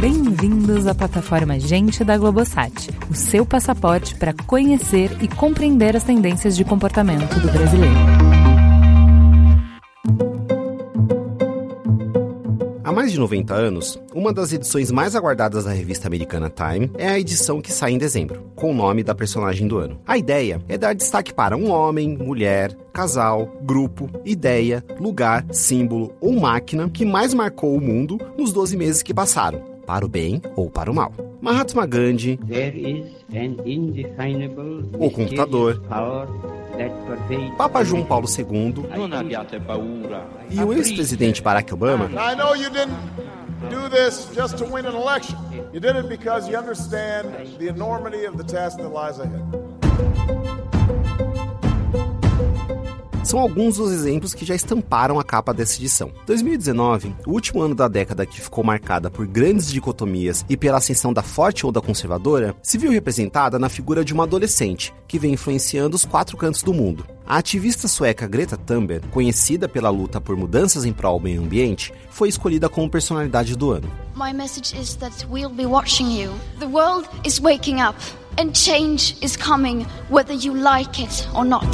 Bem-vindos à plataforma Gente da Globosat, o seu passaporte para conhecer e compreender as tendências de comportamento do brasileiro. Há mais de 90 anos, uma das edições mais aguardadas da revista americana Time é a edição que sai em dezembro, com o nome da personagem do ano. A ideia é dar destaque para um homem, mulher, casal, grupo, ideia, lugar, símbolo ou máquina que mais marcou o mundo nos 12 meses que passaram, para o bem ou para o mal. Mahatma Gandhi, o computador, Papa João Paulo II e o ex-presidente Barack Obama? I know you didn't do this just to win an election. You did it because you understand the enormity of the task that lies ahead. São alguns dos exemplos que já estamparam a capa dessa edição. 2019, o último ano da década que ficou marcada por grandes dicotomias e pela ascensão da forte ou da conservadora, se viu representada na figura de uma adolescente que vem influenciando os quatro cantos do mundo. A ativista sueca Greta Thunberg, conhecida pela luta por mudanças em prol do meio ambiente, foi escolhida como personalidade do ano. My message is that we'll be watching you. The world is waking up and change is coming whether you like it or not.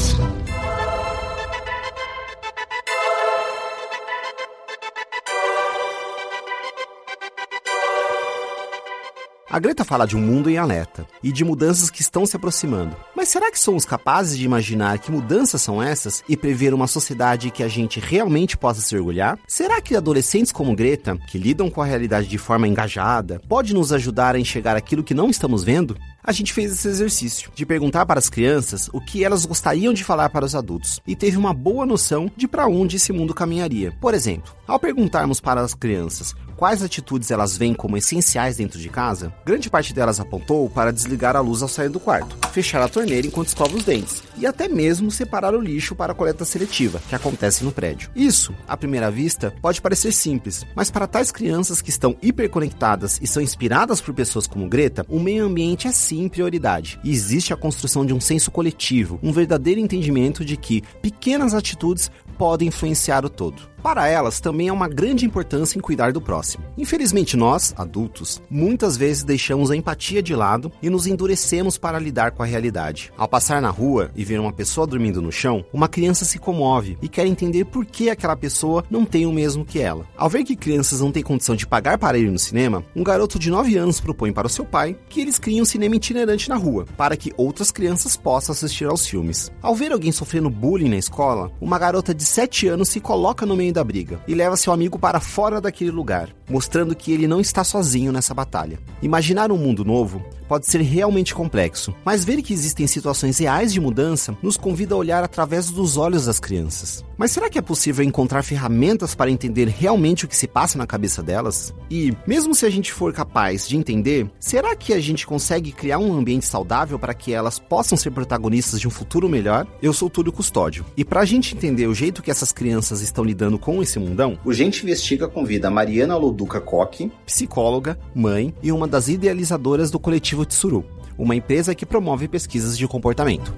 A Greta fala de um mundo em alerta e de mudanças que estão se aproximando. Mas será que somos capazes de imaginar que mudanças são essas e prever uma sociedade que a gente realmente possa se orgulhar? Será que adolescentes como Greta, que lidam com a realidade de forma engajada, pode nos ajudar a enxergar aquilo que não estamos vendo? A gente fez esse exercício de perguntar para as crianças o que elas gostariam de falar para os adultos e teve uma boa noção de para onde esse mundo caminharia. Por exemplo, ao perguntarmos para as crianças quais atitudes elas veem como essenciais dentro de casa, grande parte delas apontou para desligar a luz ao sair do quarto, fechar a torneira enquanto escova os dentes e até mesmo separar o lixo para a coleta seletiva, que acontece no prédio. Isso, à primeira vista, pode parecer simples, mas para tais crianças que estão hiperconectadas e são inspiradas por pessoas como Greta, o meio ambiente é sim prioridade. E existe a construção de um senso coletivo, um verdadeiro entendimento de que pequenas atitudes podem influenciar o todo. Para elas, também há uma grande importância em cuidar do próximo. Infelizmente, nós, adultos, muitas vezes deixamos a empatia de lado e nos endurecemos para lidar com a realidade. Ao passar na rua e ver uma pessoa dormindo no chão, uma criança se comove e quer entender por que aquela pessoa não tem o mesmo que ela. Ao ver que crianças não têm condição de pagar para ir no cinema, um garoto de 9 anos propõe para o seu pai que eles criem um cinema itinerante na rua, para que outras crianças possam assistir aos filmes. Ao ver alguém sofrendo bullying na escola, uma garota de 7 anos se coloca no meio da briga e leva seu amigo para fora daquele lugar, mostrando que ele não está sozinho nessa batalha. Imaginar um mundo novo pode ser realmente complexo, mas ver que existem situações reais de mudança nos convida a olhar através dos olhos das crianças. Mas será que é possível encontrar ferramentas para entender realmente o que se passa na cabeça delas? E, mesmo se a gente for capaz de entender, será que a gente consegue criar um ambiente saudável para que elas possam ser protagonistas de um futuro melhor? Eu sou Túlio Custódio, e para a gente entender o jeito que essas crianças estão lidando com esse mundão, o Gente Investiga convida a Mariana Loduca Koch, psicóloga, mãe e uma das idealizadoras do coletivo Tsuru, uma empresa que promove pesquisas de comportamento.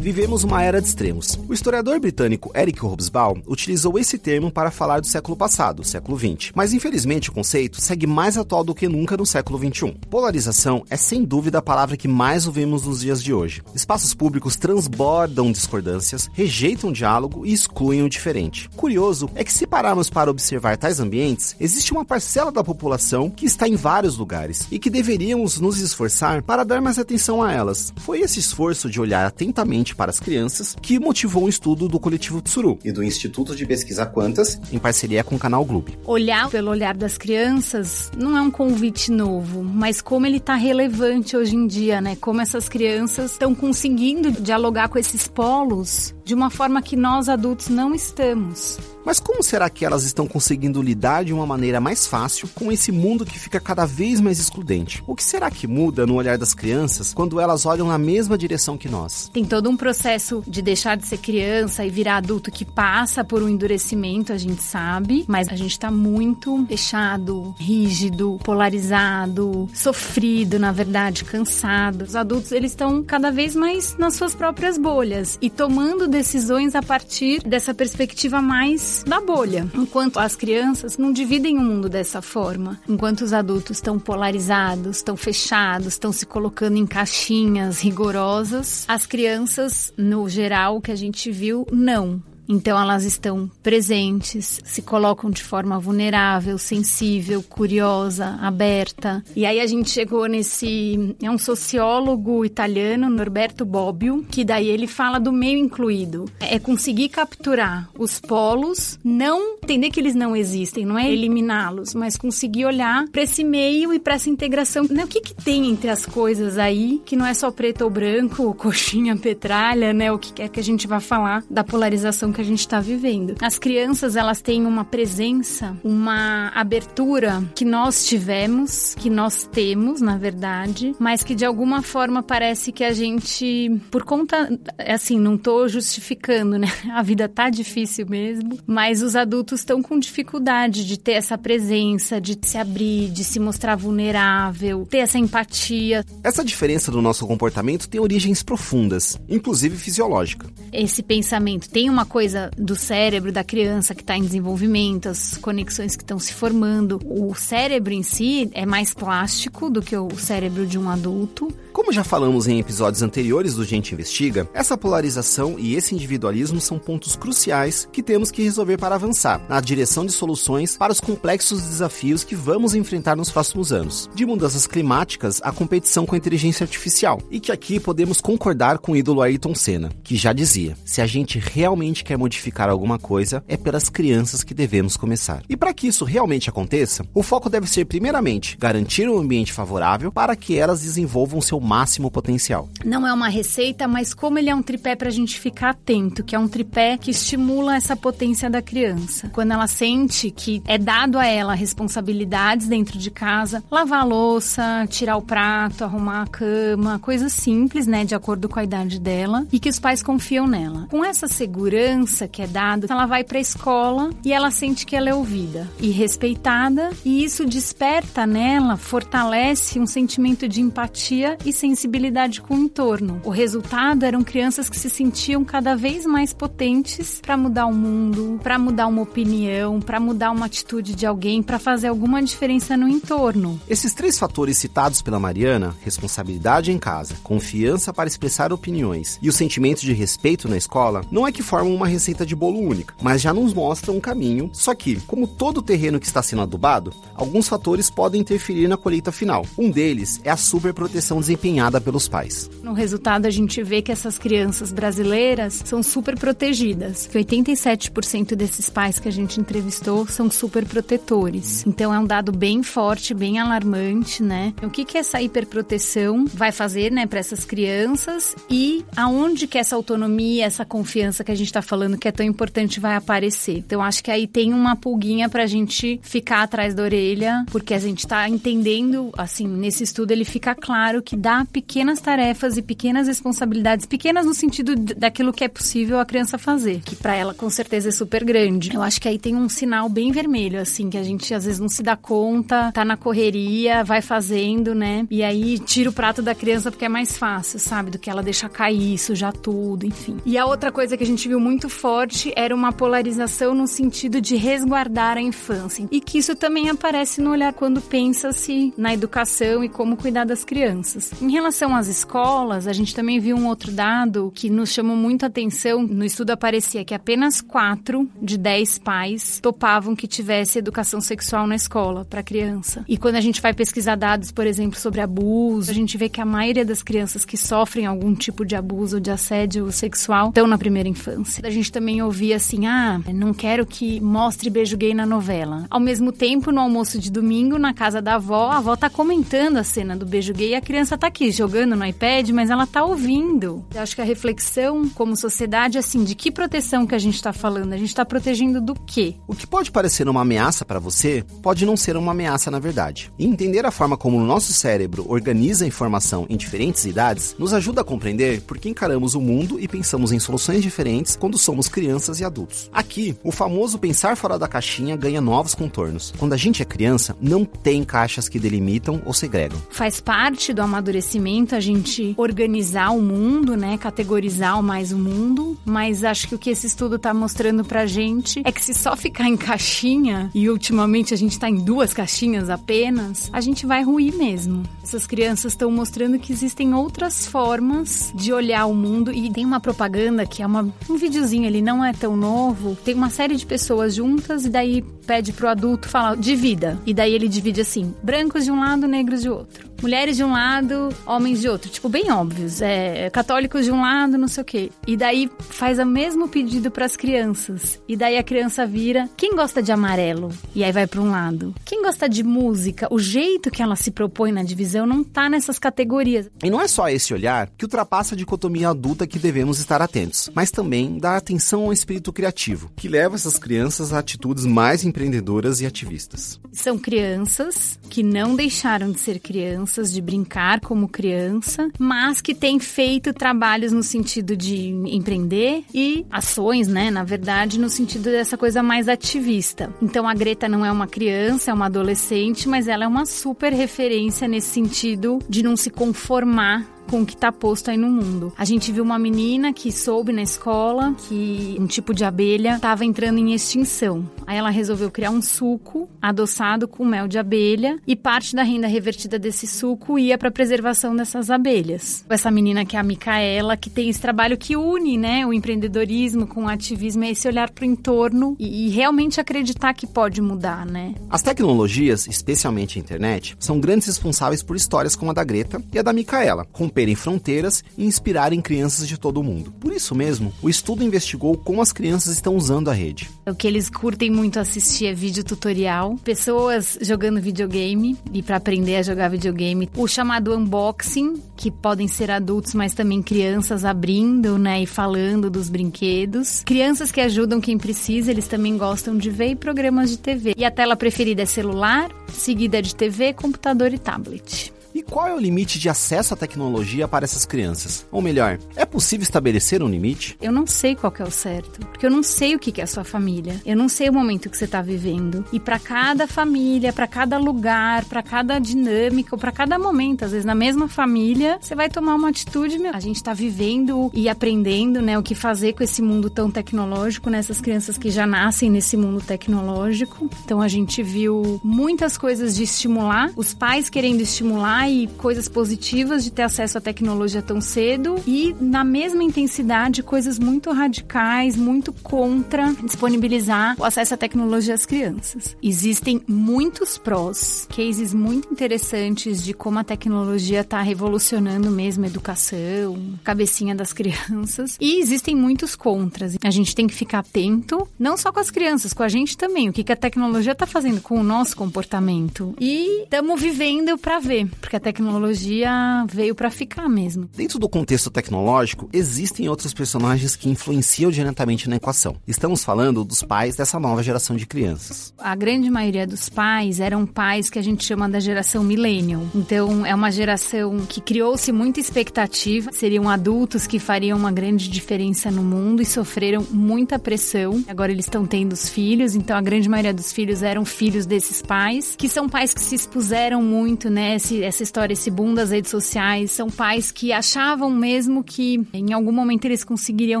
Vivemos uma era de extremos. O historiador britânico Eric Hobsbawm utilizou esse termo para falar do século passado, século XX. Mas infelizmente o conceito segue mais atual do que nunca no século XXI. Polarização é sem dúvida a palavra que mais ouvimos nos dias de hoje. Espaços públicos transbordam discordâncias, rejeitam diálogo e excluem o diferente. Curioso é que se pararmos para observar tais ambientes, existe uma parcela da população que está em vários lugares e que deveríamos nos esforçar para dar mais atenção a elas. Foi esse esforço de olhar atentamente para as crianças, que motivou um estudo do coletivo Tsuru e do Instituto de Pesquisa Quantas, em parceria com o canal Globo. Olhar pelo olhar das crianças não é um convite novo, mas como ele está relevante hoje em dia, né? Como essas crianças estão conseguindo dialogar com esses polos de uma forma que nós adultos não estamos. Mas como será que elas estão conseguindo lidar de uma maneira mais fácil com esse mundo que fica cada vez mais excludente? O que será que muda no olhar das crianças quando elas olham na mesma direção que nós? Tem todo um processo de deixar de ser criança e virar adulto que passa por um endurecimento, a gente sabe, mas a gente tá muito fechado, rígido, polarizado, sofrido, na verdade, cansado. Os adultos, eles estão cada vez mais nas suas próprias bolhas e tomando decisões a partir dessa perspectiva mais da bolha. Enquanto as crianças não dividem o mundo dessa forma, enquanto os adultos estão polarizados, estão fechados, estão se colocando em caixinhas rigorosas, as crianças, no geral, que a gente viu, não. Então elas estão presentes, se colocam de forma vulnerável, sensível, curiosa, aberta. E aí a gente chegou nesse é um sociólogo italiano, Norberto Bobbio, que daí ele fala do meio incluído. É conseguir capturar os polos, não entender que eles não existem, não é eliminá-los, mas conseguir olhar para esse meio e para essa integração. Né? O que, que tem entre as coisas aí que não é só preto ou branco, coxinha, petralha, né? O que quer que a gente vá falar da polarização que a gente está vivendo. As crianças, elas têm uma presença, uma abertura que nós tivemos, que nós temos, na verdade, mas que de alguma forma parece que a gente, por conta, assim, não tô justificando, né? A vida tá difícil mesmo, mas os adultos estão com dificuldade de ter essa presença, de se abrir, de se mostrar vulnerável, ter essa empatia. Essa diferença do nosso comportamento tem origens profundas, inclusive fisiológica. Esse pensamento tem uma coisa coisa do cérebro da criança que está em desenvolvimento, as conexões que estão se formando. O cérebro em si é mais plástico do que o cérebro de um adulto. Como já falamos em episódios anteriores do Gente Investiga, essa polarização e esse individualismo são pontos cruciais que temos que resolver para avançar na direção de soluções para os complexos desafios que vamos enfrentar nos próximos anos, de mudanças climáticas à competição com a inteligência artificial, e que aqui podemos concordar com o ídolo Ayrton Senna, que já dizia: se a gente realmente quer modificar alguma coisa, é pelas crianças que devemos começar. E para que isso realmente aconteça, o foco deve ser primeiramente garantir um ambiente favorável para que elas desenvolvam seu máximo potencial. Não é uma receita, mas como ele é um tripé para a gente ficar atento, que é um tripé que estimula essa potência da criança. Quando ela sente que é dado a ela responsabilidades dentro de casa, lavar a louça, tirar o prato, arrumar a cama, coisas simples, né, de acordo com a idade dela, e que os pais confiam nela. Com essa segurança que é dada, ela vai para a escola e ela sente que ela é ouvida e respeitada, e isso desperta nela, fortalece um sentimento de empatia e sensibilidade com o entorno. O resultado eram crianças que se sentiam cada vez mais potentes para mudar o mundo, para mudar uma opinião, para mudar uma atitude de alguém, para fazer alguma diferença no entorno. Esses três fatores citados pela Mariana, responsabilidade em casa, confiança para expressar opiniões e o sentimento de respeito na escola, não é que formam uma receita de bolo única, mas já nos mostram um caminho. Só que, como todo terreno que está sendo adubado, alguns fatores podem interferir na colheita final. Um deles é a superproteção desempenhada pelos pais. No resultado, a gente vê que essas crianças brasileiras são super protegidas. Que 87% desses pais que a gente entrevistou são super protetores. Então é um dado bem forte, bem alarmante, né? O que que essa hiperproteção vai fazer, né, para essas crianças e aonde que essa autonomia, essa confiança que a gente está falando que é tão importante vai aparecer. Então acho que aí tem uma pulguinha para a gente ficar atrás da orelha, porque a gente está entendendo, assim, nesse estudo ele fica claro que dá pequenas tarefas e pequenas responsabilidades, pequenas no sentido daquilo que é possível a criança fazer, que para ela com certeza é super grande. Eu acho que aí tem um sinal bem vermelho, assim, que a gente às vezes não se dá conta, tá na correria, vai fazendo, né? E aí tira o prato da criança porque é mais fácil, sabe? Do que ela deixar cair, sujar tudo, enfim. E a outra coisa que a gente viu muito forte era uma polarização no sentido de resguardar a infância. E que isso também aparece no olhar quando pensa-se na educação e como cuidar das crianças. Em relação às escolas, a gente também viu um outro dado que nos chamou muito a atenção. No estudo aparecia que apenas 4 de 10 pais topavam que tivesse educação sexual na escola para criança. E quando a gente vai pesquisar dados, por exemplo, sobre abuso, a gente vê que a maioria das crianças que sofrem algum tipo de abuso ou de assédio sexual estão na primeira infância. Gente também ouvia assim: ah, não quero que mostre beijo gay na novela. Ao mesmo tempo, no almoço de domingo, na casa da avó, a avó tá comentando a cena do beijo gay e a criança tá aqui jogando no iPad, mas ela tá ouvindo. Eu acho que a reflexão como sociedade, assim, de que proteção que a gente tá falando? A gente tá protegendo do quê? O que pode parecer uma ameaça para você pode não ser uma ameaça na verdade. E entender a forma como o nosso cérebro organiza a informação em diferentes idades nos ajuda a compreender por que encaramos o mundo e pensamos em soluções diferentes quando somos crianças e adultos. Aqui, o famoso pensar fora da caixinha ganha novos contornos. Quando a gente é criança, não tem caixas que delimitam ou segregam. Faz parte do amadurecimento a gente organizar o mundo, né, categorizar mais o mundo, mas acho que o que esse estudo está mostrando pra gente é que se só ficar em caixinha e ultimamente a gente está em duas caixinhas apenas, a gente vai ruir mesmo. Essas crianças estão mostrando que existem outras formas de olhar o mundo e tem uma propaganda que é uma, um videozinho, ele não é tão novo, tem uma série de pessoas juntas e daí pede pro adulto falar divida. E daí ele divide assim: brancos de um lado, negros de outro mulheres de um lado, homens de outro. Tipo, bem óbvios. É, católicos de um lado, não sei o quê. E daí faz o mesmo pedido para as crianças. E daí a criança vira: quem gosta de amarelo? E aí vai para um lado. Quem gosta de música? O jeito que ela se propõe na divisão não tá nessas categorias. E não é só esse olhar que ultrapassa a dicotomia adulta que devemos estar atentos, mas também dá atenção ao espírito criativo, que leva essas crianças a atitudes mais empreendedoras e ativistas. São crianças que não deixaram de ser crianças crianças, de brincar como criança, mas que tem feito trabalhos no sentido de empreender e ações, né, na verdade, no sentido dessa coisa mais ativista. Então a Greta não é uma criança, é uma adolescente, mas ela é uma super referência nesse sentido de não se conformar com o que está posto aí no mundo. A gente viu uma menina que soube na escola que um tipo de abelha estava entrando em extinção. Aí ela resolveu criar um suco adoçado com mel de abelha e parte da renda revertida desse suco ia para a preservação dessas abelhas. Essa menina que é a Micaela, que tem esse trabalho que une, né, o empreendedorismo com o ativismo, é esse olhar para o entorno e, e realmente acreditar que pode mudar, né? As tecnologias, especialmente a internet, são grandes responsáveis por histórias como a da Greta e a da Micaela, com romperem fronteiras e inspirarem crianças de todo o mundo. Por isso mesmo, o estudo investigou como as crianças estão usando a rede. O que eles curtem muito assistir é vídeo tutorial, pessoas jogando videogame e para aprender a jogar videogame, o chamado unboxing, que podem ser adultos, mas também crianças abrindo, né, e falando dos brinquedos. Crianças que ajudam quem precisa, eles também gostam de ver e programas de TV. E a tela preferida é celular, seguida de TV, computador e tablet. Qual é o limite de acesso à tecnologia para essas crianças? Ou melhor, é possível estabelecer um limite? Eu não sei qual é o certo, porque eu não sei o que é a sua família. Eu não sei o momento que você está vivendo. E para cada família, para cada lugar, para cada dinâmica, para cada momento, às vezes na mesma família, você vai tomar uma atitude. A gente está vivendo e aprendendo, né, o que fazer com esse mundo tão tecnológico, nessas né, crianças que já nascem nesse mundo tecnológico. Então a gente viu muitas coisas de estimular, os pais querendo estimular coisas positivas de ter acesso à tecnologia tão cedo e na mesma intensidade coisas muito radicais, muito contra disponibilizar o acesso à tecnologia às crianças. Existem muitos prós, cases muito interessantes de como a tecnologia está revolucionando mesmo a educação, a cabecinha das crianças e existem muitos contras. A gente tem que ficar atento, não só com as crianças, com a gente também, o que, que a tecnologia está fazendo com o nosso comportamento. E estamos vivendo para ver, porque que a tecnologia veio para ficar mesmo. Dentro do contexto tecnológico, existem outros personagens que influenciam diretamente na equação. Estamos falando dos pais dessa nova geração de crianças. A grande maioria dos pais eram pais que a gente chama da geração millennial. Então, é uma geração que criou-se muita expectativa, seriam adultos que fariam uma grande diferença no mundo e sofreram muita pressão. Agora eles estão tendo os filhos, então a grande maioria dos filhos eram filhos desses pais, que são pais que se expuseram muito, né, essa história, esse boom das redes sociais, são pais que achavam mesmo que em algum momento eles conseguiriam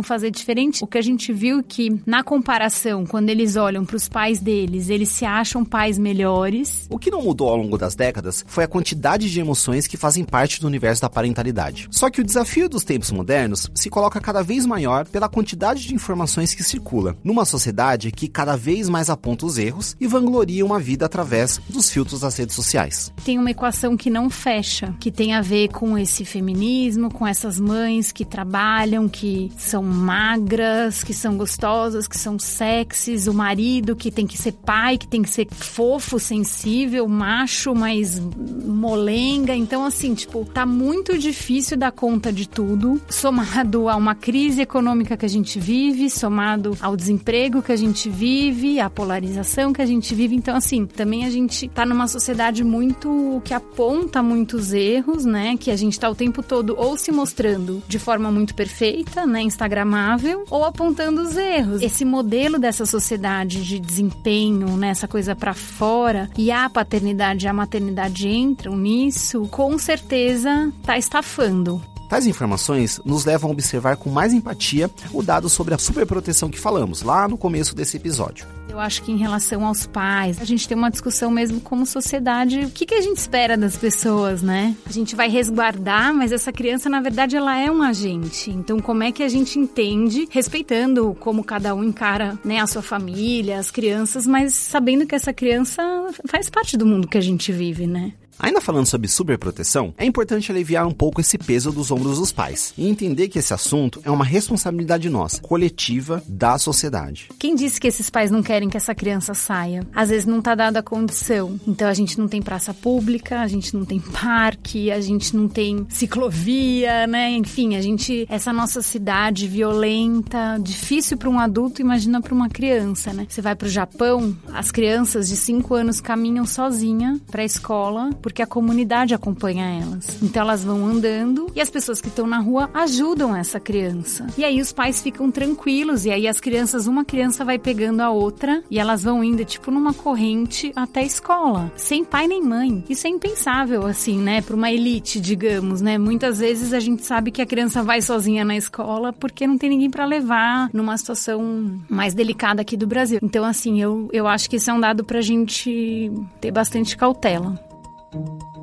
fazer diferente. O que a gente viu que na comparação, quando eles olham para os pais deles, eles se acham pais melhores. O que não mudou ao longo das décadas foi a quantidade de emoções que fazem parte do universo da parentalidade. Só que o desafio dos tempos modernos se coloca cada vez maior pela quantidade de informações que circula, numa sociedade que cada vez mais aponta os erros e vangloria uma vida através dos filtros das redes sociais. Tem uma equação que não fecha, que tem a ver com esse feminismo, com essas mães que trabalham, que são magras, que são gostosas, que são sexys, o marido que tem que ser pai, que tem que ser fofo, sensível, macho, mas molenga. Então, assim, tipo, tá muito difícil dar conta de tudo, somado a uma crise econômica que a gente vive, somado ao desemprego que a gente vive, à polarização que a gente vive. Então, assim, também a gente tá numa sociedade muito que aponta muitos erros, né? Que a gente tá o tempo todo ou se mostrando de forma muito perfeita, né? Instagramável, ou apontando os erros. Esse modelo dessa sociedade de desempenho, né? Essa coisa para fora e a paternidade e a maternidade entram nisso, com certeza tá estafando. Tais informações nos levam a observar com mais empatia o dado sobre a superproteção que falamos lá no começo desse episódio. Eu acho que em relação aos pais, a gente tem uma discussão mesmo como sociedade, o que, que a gente espera das pessoas, né? A gente vai resguardar, mas essa criança, na verdade, ela é um agente. Então, como é que a gente entende, respeitando como cada um encara né, a sua família, as crianças, mas sabendo que essa criança faz parte do mundo que a gente vive, né? Ainda falando sobre superproteção, é importante aliviar um pouco esse peso dos ombros dos pais e entender que esse assunto é uma responsabilidade nossa, coletiva da sociedade. Quem disse que esses pais não querem que essa criança saia? Às vezes não está dada a condição. Então a gente não tem praça pública, a gente não tem parque, a gente não tem ciclovia, né? Enfim, a gente essa nossa cidade violenta, difícil para um adulto, imagina para uma criança, né? Você vai para o Japão, as crianças de 5 anos caminham sozinha para a escola porque a comunidade acompanha elas. Então elas vão andando e as pessoas que estão na rua ajudam essa criança. E aí os pais ficam tranquilos e aí as crianças, uma criança vai pegando a outra e elas vão indo tipo numa corrente até a escola, sem pai nem mãe. Isso é impensável assim, né, para uma elite, digamos, né? Muitas vezes a gente sabe que a criança vai sozinha na escola porque não tem ninguém para levar numa situação mais delicada aqui do Brasil. Então assim, eu, eu acho que isso é um dado pra gente ter bastante cautela. Thank you.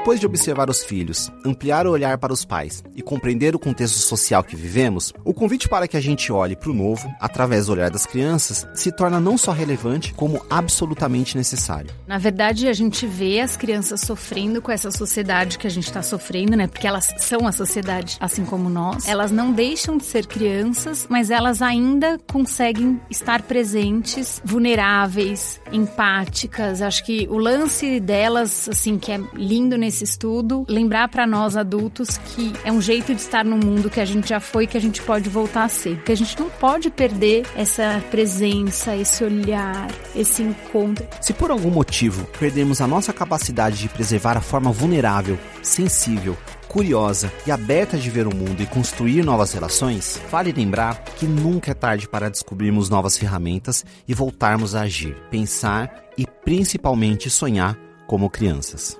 Depois de observar os filhos, ampliar o olhar para os pais e compreender o contexto social que vivemos, o convite para que a gente olhe para o novo, através do olhar das crianças, se torna não só relevante, como absolutamente necessário. Na verdade, a gente vê as crianças sofrendo com essa sociedade que a gente está sofrendo, né? Porque elas são a sociedade, assim como nós. Elas não deixam de ser crianças, mas elas ainda conseguem estar presentes, vulneráveis, empáticas. Acho que o lance delas, assim, que é lindo nesse nesse estudo, lembrar para nós adultos que é um jeito de estar no mundo que a gente já foi que a gente pode voltar a ser. Que a gente não pode perder essa presença, esse olhar, esse encontro. Se por algum motivo perdemos a nossa capacidade de preservar a forma vulnerável, sensível, curiosa e aberta de ver o mundo e construir novas relações, vale lembrar que nunca é tarde para descobrirmos novas ferramentas e voltarmos a agir, pensar e principalmente sonhar como crianças.